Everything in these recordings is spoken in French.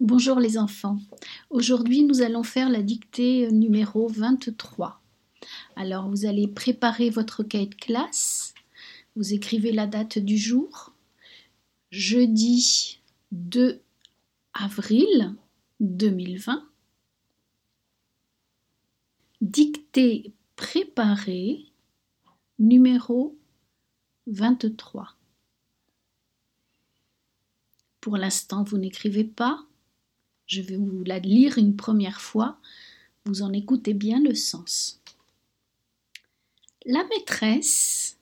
Bonjour les enfants. Aujourd'hui, nous allons faire la dictée numéro 23. Alors, vous allez préparer votre cahier de classe. Vous écrivez la date du jour. Jeudi 2 avril 2020. Dictée préparée numéro 23. Pour l'instant, vous n'écrivez pas. Je vais vous la lire une première fois. Vous en écoutez bien le sens. La maîtresse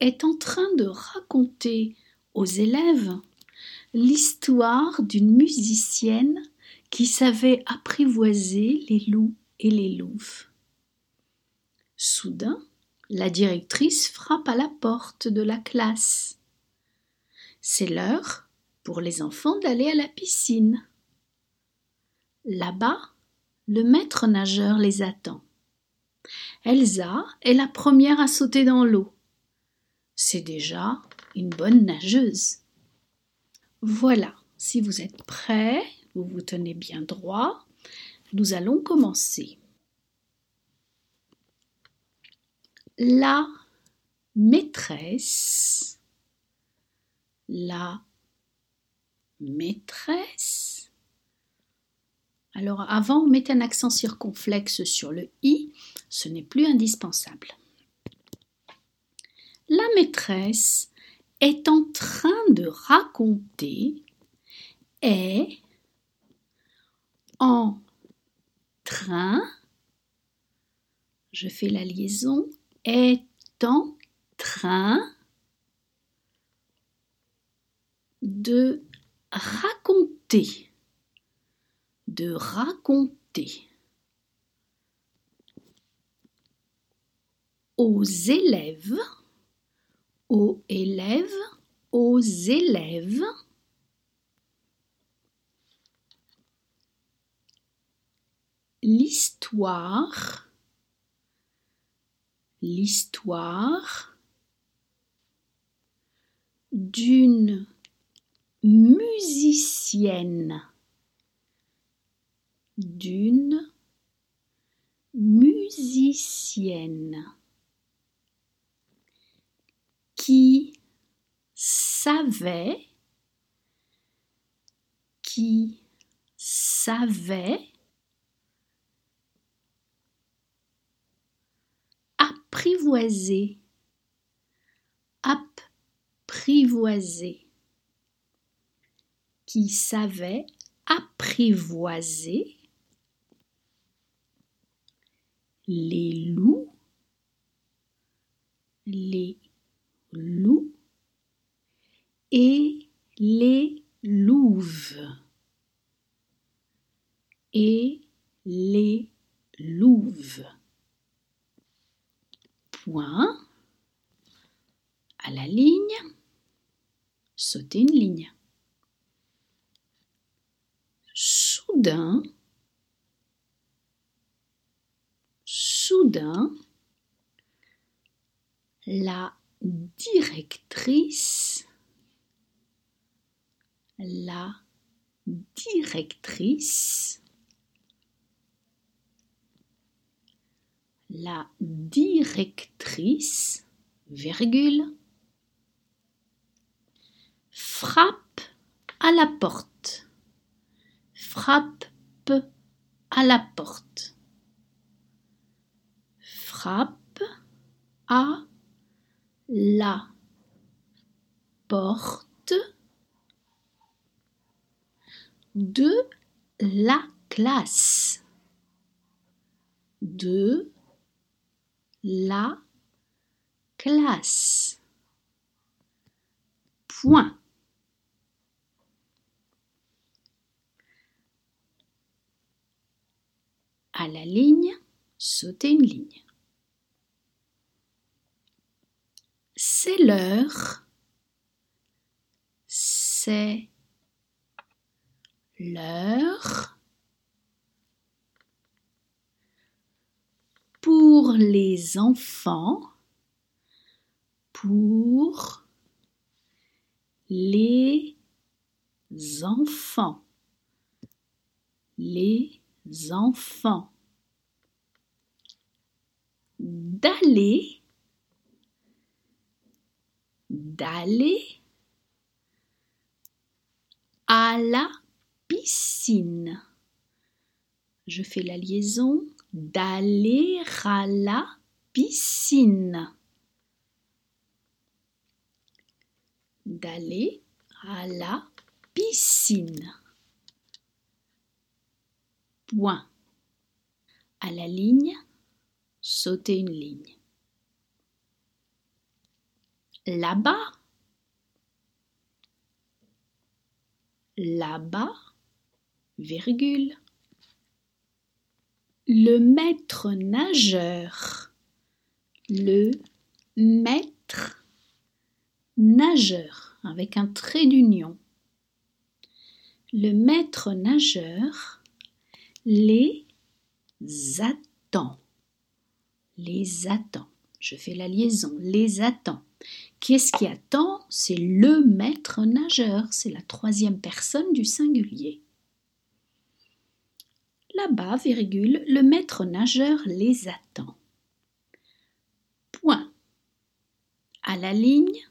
est en train de raconter aux élèves l'histoire d'une musicienne qui savait apprivoiser les loups et les louves. Soudain, la directrice frappe à la porte de la classe. C'est l'heure pour les enfants d'aller à la piscine. Là-bas, le maître nageur les attend. Elsa est la première à sauter dans l'eau. C'est déjà une bonne nageuse. Voilà, si vous êtes prêts, vous vous tenez bien droit, nous allons commencer. La maîtresse, la maîtresse. Alors avant, on mettait un accent circonflexe sur le i, ce n'est plus indispensable. La maîtresse est en train de raconter, est en train, je fais la liaison, est en train de raconter, de raconter. Aux élèves, aux élèves, aux élèves, l'histoire, l'histoire d'une musicienne d'une musicienne qui savait qui savait apprivoiser apprivoiser qui savait apprivoiser les loups, les loups. Et les louves. Et les louves. Point. À la ligne, sauter une ligne. soudain, la directrice, la directrice, la directrice, frappe à la porte frappe à la porte. Frappe à la porte de la classe. De la classe. Point. à la ligne, sauter une ligne. C'est l'heure. C'est l'heure pour les enfants, pour les enfants, les enfants. D'aller, d'aller à la piscine. Je fais la liaison d'aller à la piscine. D'aller à la piscine. Point. À la ligne, sauter une ligne. Là-bas, là-bas, virgule. Le maître nageur, le maître nageur, avec un trait d'union. Le maître nageur les attend. Les attend. Je fais la liaison. Les attend. Qu'est-ce qui attend? C'est le maître nageur. C'est la troisième personne du singulier. Là-bas, virgule, le maître nageur les attend. Point. À la ligne,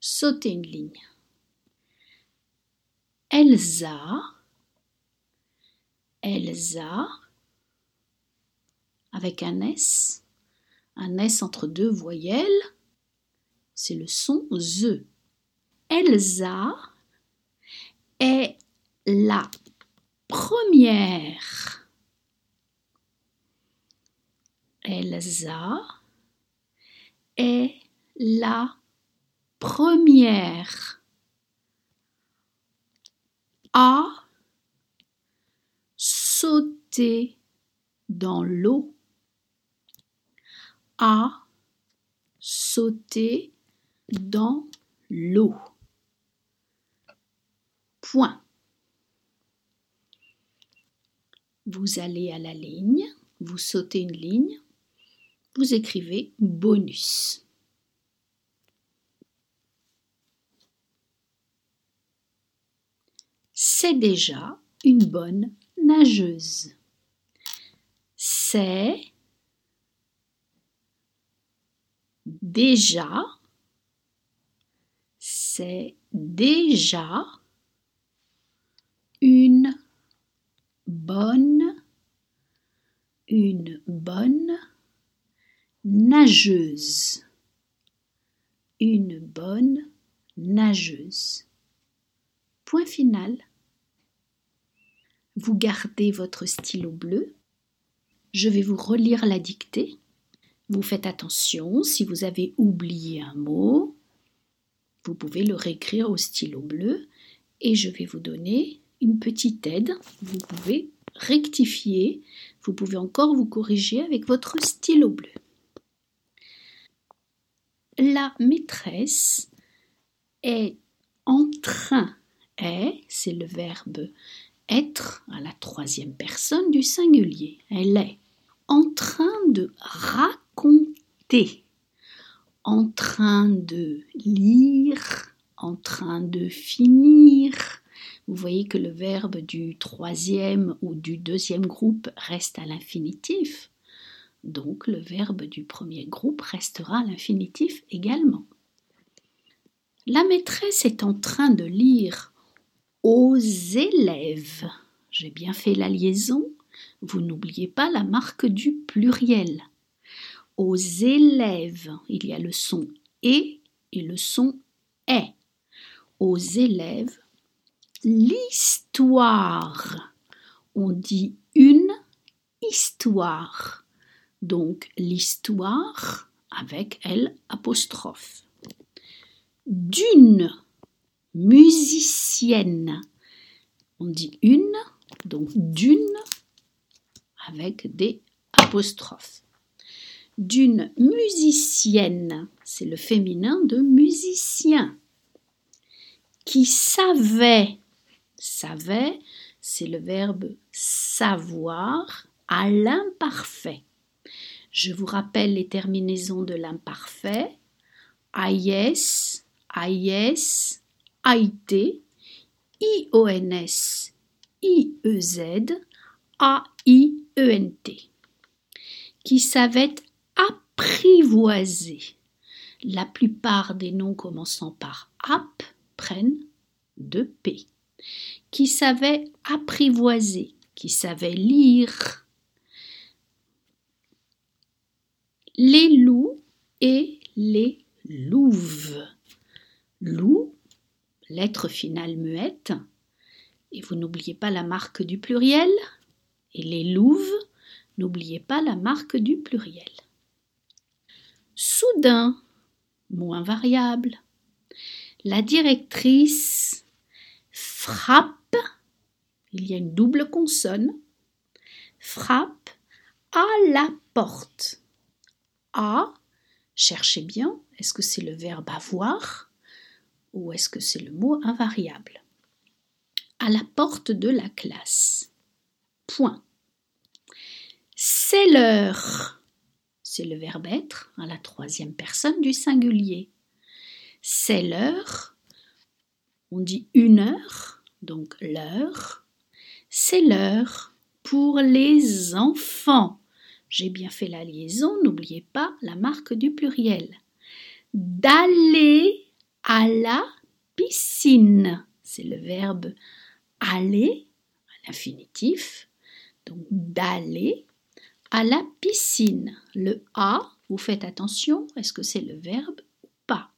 sauter une ligne. Elsa, Elsa, avec un S, un S entre deux voyelles, c'est le son Z. Elsa est la première. Elsa est la première à sauter dans l'eau, à sauter dans l'eau. Point. Vous allez à la ligne, vous sautez une ligne, vous écrivez bonus. C'est déjà une bonne nageuse. C'est déjà, c'est déjà une bonne, une bonne nageuse, une bonne nageuse. Point final. Vous gardez votre stylo bleu. Je vais vous relire la dictée. Vous faites attention, si vous avez oublié un mot, vous pouvez le réécrire au stylo bleu et je vais vous donner une petite aide. Vous pouvez rectifier, vous pouvez encore vous corriger avec votre stylo bleu. La maîtresse est en train, est, c'est le verbe être à la troisième personne du singulier. Elle est en train de raconter, en train de lire, en train de finir. Vous voyez que le verbe du troisième ou du deuxième groupe reste à l'infinitif. Donc le verbe du premier groupe restera à l'infinitif également. La maîtresse est en train de lire aux élèves. J'ai bien fait la liaison. Vous n'oubliez pas la marque du pluriel. Aux élèves, il y a le son et et le son est. Aux élèves, l'histoire. On dit une histoire. Donc l'histoire avec L. D'une musicienne. On dit une, donc d'une avec des apostrophes. D'une musicienne, c'est le féminin de musicien. Qui savait, savait, c'est le verbe savoir à l'imparfait. Je vous rappelle les terminaisons de l'imparfait. AIS, AIS, AIT, IONS, I-E-Z-A-I-E-N-T, qui savait apprivoiser. La plupart des noms commençant par ap prennent deux P. Qui savait apprivoiser, qui savait lire. Les loups et les louves. Loup, lettre finale muette, et vous n'oubliez pas la marque du pluriel, et les louves, n'oubliez pas la marque du pluriel. Soudain, mot invariable, la directrice frappe, il y a une double consonne, frappe à la porte. À, cherchez bien, est-ce que c'est le verbe avoir ou est-ce que c'est le mot invariable? À la porte de la classe. Point. C'est l'heure. C'est le verbe être à la troisième personne du singulier. C'est l'heure. On dit une heure, donc l'heure. C'est l'heure pour les enfants. J'ai bien fait la liaison, n'oubliez pas la marque du pluriel. D'aller à la piscine. C'est le verbe aller à l'infinitif. Donc d'aller à la piscine. Le a, vous faites attention, est-ce que c'est le verbe ou pas?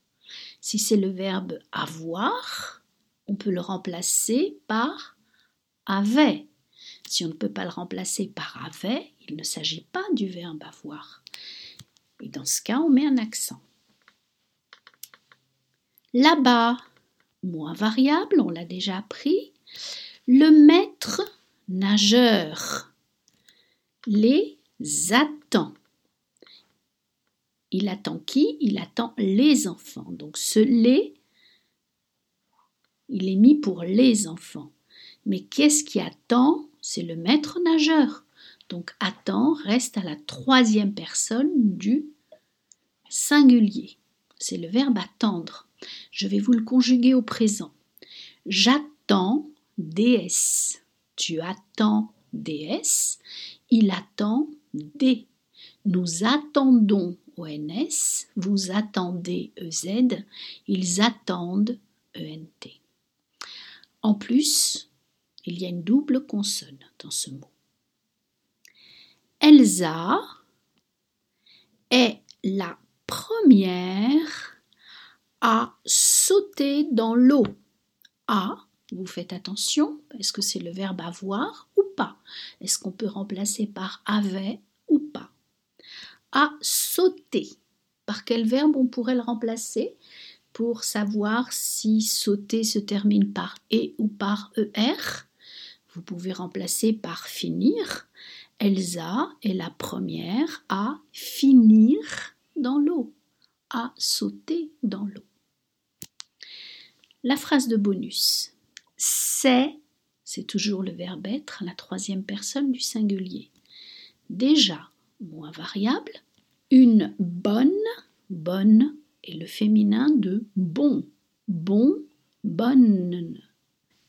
Si c'est le verbe avoir, on peut le remplacer par avait. Si on ne peut pas le remplacer par avait, il ne s'agit pas du verbe avoir. Et dans ce cas, on met un accent. Là-bas, moins variable, on l'a déjà appris. Le maître nageur les Il attend qui? Il attend les enfants. Donc ce les, il est mis pour les enfants. Mais qu'est-ce qui attend? C'est le maître nageur. Donc attend reste à la troisième personne du singulier. C'est le verbe attendre. Je vais vous le conjuguer au présent. J'attends DS. Tu attends DS. Il attend D. Nous attendons ONS. Vous attendez EZ. Ils attendent ENT. En plus, il y a une double consonne dans ce mot. Elsa est la première à sauter dans l'eau. À, vous faites attention, est-ce que c'est le verbe avoir ou pas? Est-ce qu'on peut remplacer par avait ou pas? À sauter. Par quel verbe on pourrait le remplacer pour savoir si sauter se termine par et ou par er? Vous pouvez remplacer par finir. Elsa est la première à finir dans l'eau, à sauter dans l'eau. La phrase de bonus. C'est, c'est toujours le verbe être, la troisième personne du singulier. Déjà, moins variable, une bonne, bonne est le féminin de bon, bon, bonne.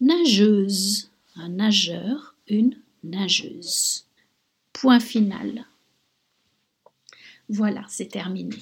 Nageuse, un nageur, une nageuse. Point final. Voilà, c'est terminé.